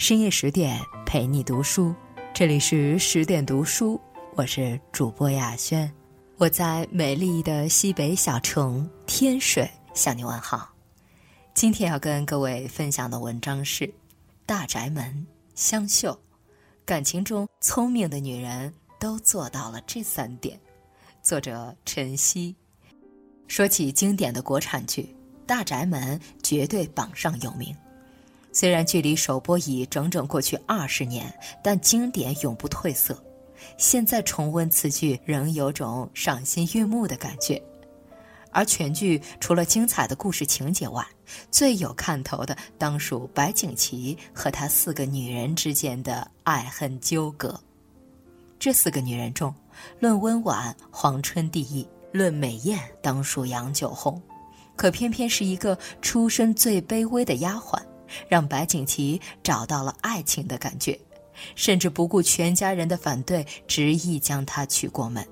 深夜十点陪你读书，这里是十点读书，我是主播雅轩，我在美丽的西北小城天水向你问好。今天要跟各位分享的文章是《大宅门》香秀，感情中聪明的女人都做到了这三点。作者陈曦。说起经典的国产剧，《大宅门》绝对榜上有名。虽然距离首播已整整过去二十年，但经典永不褪色。现在重温此剧，仍有种赏心悦目的感觉。而全剧除了精彩的故事情节外，最有看头的当属白景琦和他四个女人之间的爱恨纠葛。这四个女人中，论温婉，黄春第一；论美艳，当属杨九红。可偏偏是一个出身最卑微的丫鬟。让白景琦找到了爱情的感觉，甚至不顾全家人的反对，执意将她娶过门。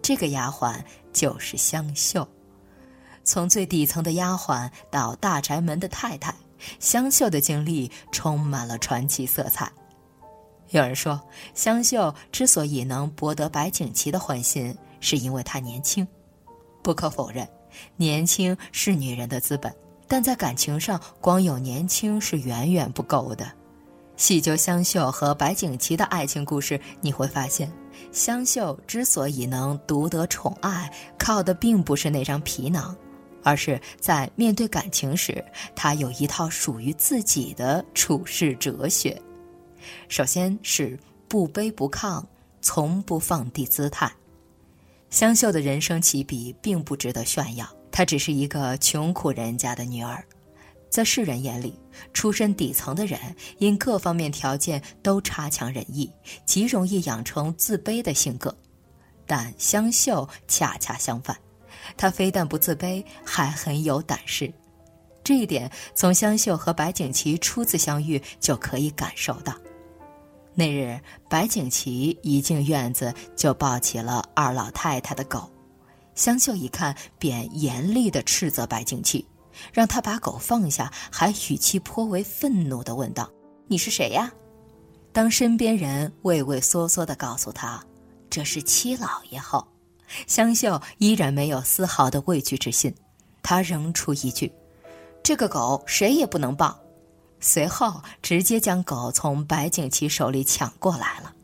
这个丫鬟就是香秀。从最底层的丫鬟到大宅门的太太，香秀的经历充满了传奇色彩。有人说，香秀之所以能博得白景琦的欢心，是因为她年轻。不可否认，年轻是女人的资本。但在感情上，光有年轻是远远不够的。细究香秀和白景琦的爱情故事，你会发现，香秀之所以能独得宠爱，靠的并不是那张皮囊，而是在面对感情时，她有一套属于自己的处世哲学。首先是不卑不亢，从不放低姿态。香秀的人生起笔并不值得炫耀。她只是一个穷苦人家的女儿，在世人眼里，出身底层的人因各方面条件都差强人意，极容易养成自卑的性格。但香秀恰恰相反，她非但不自卑，还很有胆识。这一点从香秀和白景琦初次相遇就可以感受到。那日，白景琦一进院子就抱起了二老太太的狗。香秀一看，便严厉地斥责白景琦，让他把狗放下，还语气颇为愤怒地问道：“你是谁呀？”当身边人畏畏缩缩地告诉他这是七老爷后，香秀依然没有丝毫的畏惧之心，他扔出一句：“这个狗谁也不能抱。”随后直接将狗从白景琦手里抢过来了。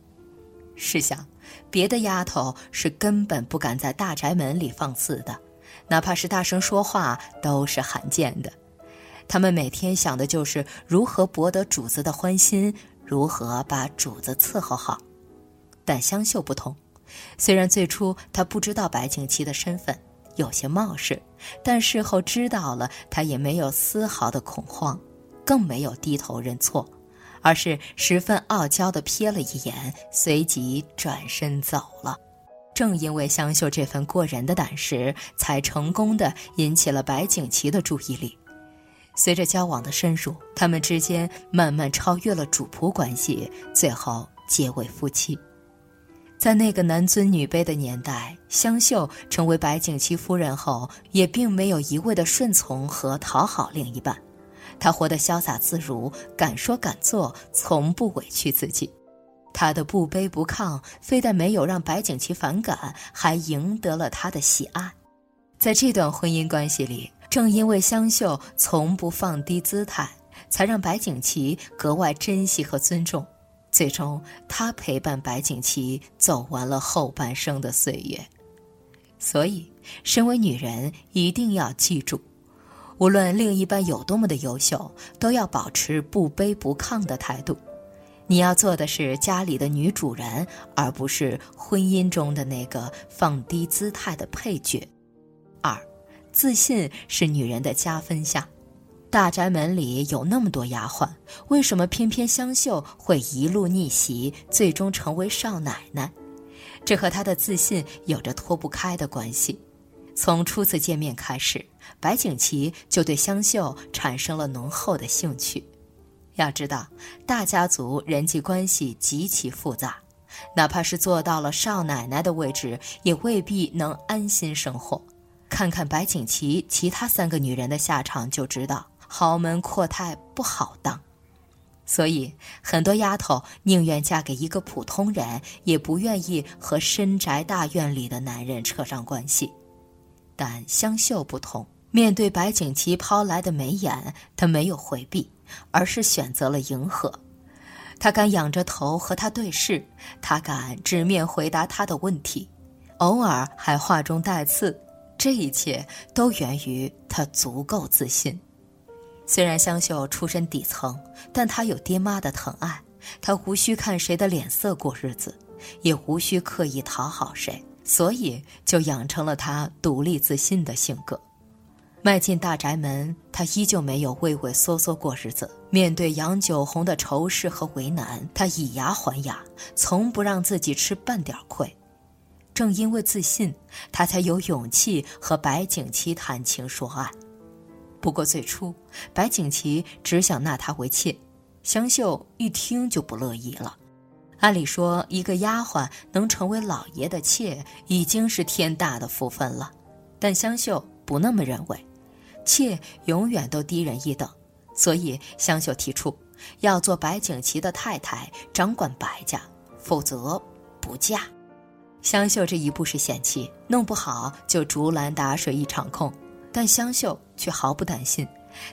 试想。别的丫头是根本不敢在大宅门里放肆的，哪怕是大声说话都是罕见的。她们每天想的就是如何博得主子的欢心，如何把主子伺候好。但香秀不同，虽然最初她不知道白景琦的身份，有些冒失，但事后知道了，她也没有丝毫的恐慌，更没有低头认错。而是十分傲娇地瞥了一眼，随即转身走了。正因为香秀这份过人的胆识，才成功地引起了白景琦的注意力。随着交往的深入，他们之间慢慢超越了主仆关系，最后结为夫妻。在那个男尊女卑的年代，香秀成为白景琦夫人后，也并没有一味的顺从和讨好另一半。她活得潇洒自如，敢说敢做，从不委屈自己。她的不卑不亢，非但没有让白景琦反感，还赢得了他的喜爱。在这段婚姻关系里，正因为香秀从不放低姿态，才让白景琦格外珍惜和尊重。最终，她陪伴白景琦走完了后半生的岁月。所以，身为女人，一定要记住。无论另一半有多么的优秀，都要保持不卑不亢的态度。你要做的是家里的女主人，而不是婚姻中的那个放低姿态的配角。二，自信是女人的加分项。大宅门里有那么多丫鬟，为什么偏偏香秀会一路逆袭，最终成为少奶奶？这和她的自信有着脱不开的关系。从初次见面开始，白景琦就对香秀产生了浓厚的兴趣。要知道，大家族人际关系极其复杂，哪怕是做到了少奶奶的位置，也未必能安心生活。看看白景琦其他三个女人的下场，就知道豪门阔太不好当。所以很多丫头宁愿嫁给一个普通人，也不愿意和深宅大院里的男人扯上关系。但香秀不同，面对白景琦抛来的眉眼，她没有回避，而是选择了迎合。她敢仰着头和他对视，她敢直面回答他的问题，偶尔还话中带刺。这一切都源于她足够自信。虽然香秀出身底层，但她有爹妈的疼爱，她无需看谁的脸色过日子，也无需刻意讨好谁，所以就养成了他独立自信的性格。迈进大宅门，他依旧没有畏畏缩缩过日子。面对杨九红的仇视和为难，他以牙还牙，从不让自己吃半点亏。正因为自信，他才有勇气和白景琦谈情说爱。不过最初，白景琦只想纳她为妾，香秀一听就不乐意了。按理说，一个丫鬟能成为老爷的妾，已经是天大的福分了。但香秀不那么认为，妾永远都低人一等，所以香秀提出要做白景琦的太太，掌管白家，否则不嫁。香秀这一步是险棋，弄不好就竹篮打水一场空。但香秀却毫不担心，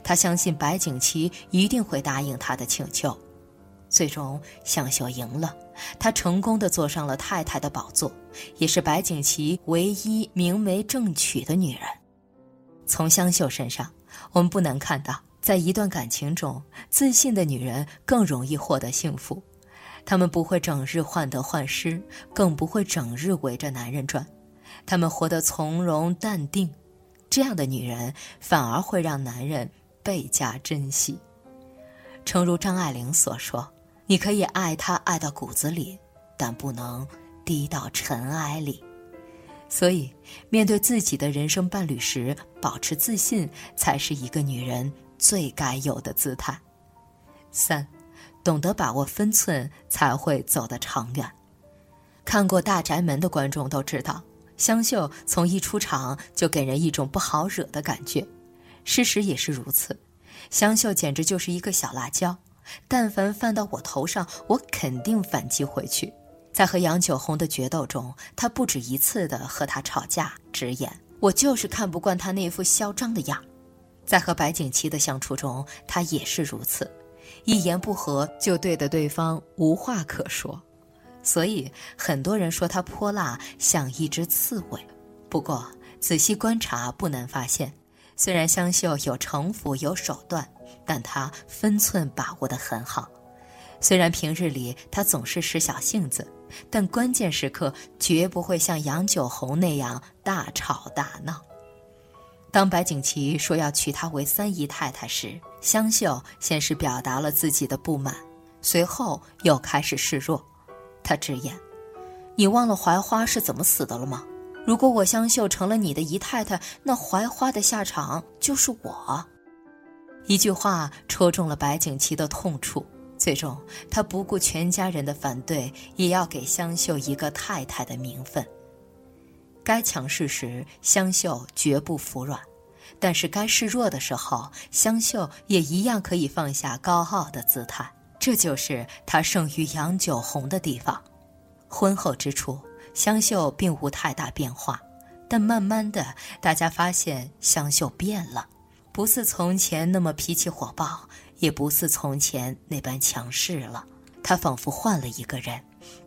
她相信白景琦一定会答应她的请求。最终，香秀赢了，她成功的坐上了太太的宝座，也是白景琦唯一明媒正娶的女人。从香秀身上，我们不难看到，在一段感情中，自信的女人更容易获得幸福。她们不会整日患得患失，更不会整日围着男人转，她们活得从容淡定。这样的女人反而会让男人倍加珍惜。诚如张爱玲所说：“你可以爱他爱到骨子里，但不能低到尘埃里。”所以，面对自己的人生伴侣时，保持自信才是一个女人最该有的姿态。三，懂得把握分寸，才会走得长远。看过《大宅门》的观众都知道。香秀从一出场就给人一种不好惹的感觉，事实也是如此。香秀简直就是一个小辣椒，但凡犯到我头上，我肯定反击回去。在和杨九红的决斗中，她不止一次的和他吵架，直言我就是看不惯他那副嚣张的样。在和白景琦的相处中，她也是如此，一言不合就对的对方无话可说。所以很多人说她泼辣，像一只刺猬。不过仔细观察，不难发现，虽然香秀有城府、有手段，但他分寸把握得很好。虽然平日里他总是使小性子，但关键时刻绝不会像杨九红那样大吵大闹。当白景琦说要娶她为三姨太太时，香秀先是表达了自己的不满，随后又开始示弱。他直言：“你忘了槐花是怎么死的了吗？如果我香秀成了你的姨太太，那槐花的下场就是我。”一句话戳中了白景琦的痛处，最终他不顾全家人的反对，也要给香秀一个太太的名分。该强势时，香秀绝不服软；但是该示弱的时候，香秀也一样可以放下高傲的姿态。这就是她胜于杨九红的地方。婚后之初，香秀并无太大变化，但慢慢的，大家发现香秀变了，不似从前那么脾气火爆，也不似从前那般强势了。他仿佛换了一个人，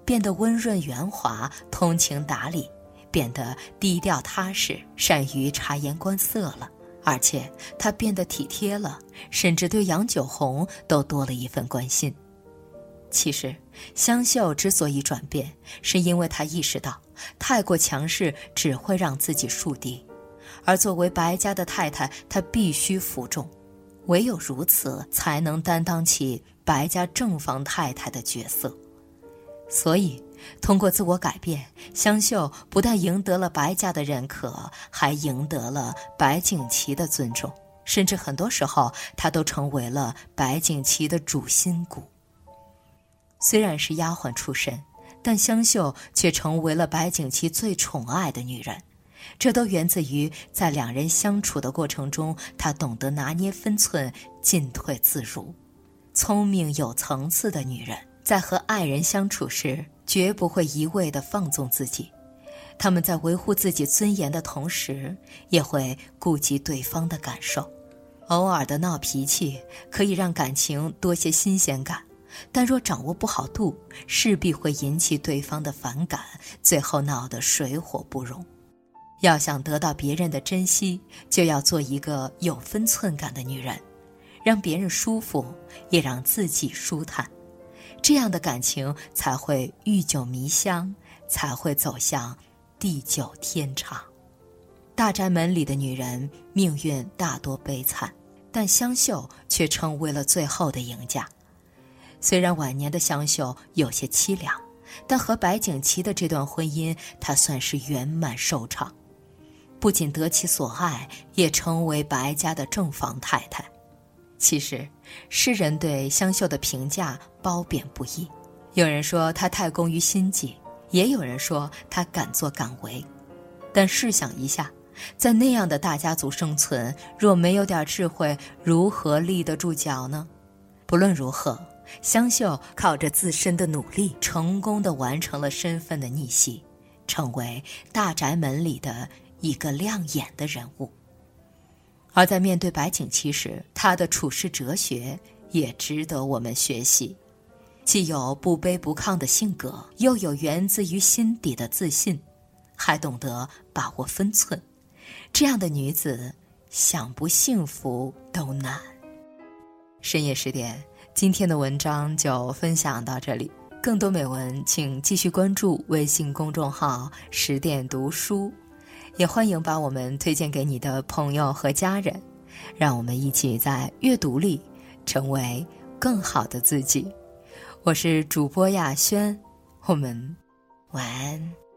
变得温润圆滑、通情达理，变得低调踏实、善于察言观色了。而且他变得体贴了，甚至对杨九红都多了一份关心。其实，香秀之所以转变，是因为她意识到，太过强势只会让自己树敌，而作为白家的太太，她必须服众，唯有如此，才能担当起白家正房太太的角色。所以。通过自我改变，香秀不但赢得了白家的认可，还赢得了白景琦的尊重，甚至很多时候，她都成为了白景琦的主心骨。虽然是丫鬟出身，但香秀却成为了白景琦最宠爱的女人，这都源自于在两人相处的过程中，她懂得拿捏分寸，进退自如。聪明有层次的女人，在和爱人相处时，绝不会一味地放纵自己。他们在维护自己尊严的同时，也会顾及对方的感受。偶尔的闹脾气可以让感情多些新鲜感，但若掌握不好度，势必会引起对方的反感，最后闹得水火不容。要想得到别人的珍惜，就要做一个有分寸感的女人。让别人舒服，也让自己舒坦，这样的感情才会愈久弥香，才会走向地久天长。大宅门里的女人命运大多悲惨，但香秀却成为了最后的赢家。虽然晚年的香秀有些凄凉，但和白景琦的这段婚姻，她算是圆满收场，不仅得其所爱，也成为白家的正房太太。其实，世人对香秀的评价褒贬不一。有人说她太工于心计，也有人说她敢作敢为。但试想一下，在那样的大家族生存，若没有点智慧，如何立得住脚呢？不论如何，香秀靠着自身的努力，成功的完成了身份的逆袭，成为大宅门里的一个亮眼的人物。而在面对白景琦时，他的处世哲学也值得我们学习，既有不卑不亢的性格，又有源自于心底的自信，还懂得把握分寸。这样的女子，想不幸福都难。深夜十点，今天的文章就分享到这里。更多美文，请继续关注微信公众号“十点读书”。也欢迎把我们推荐给你的朋友和家人，让我们一起在阅读里成为更好的自己。我是主播亚轩，我们晚安。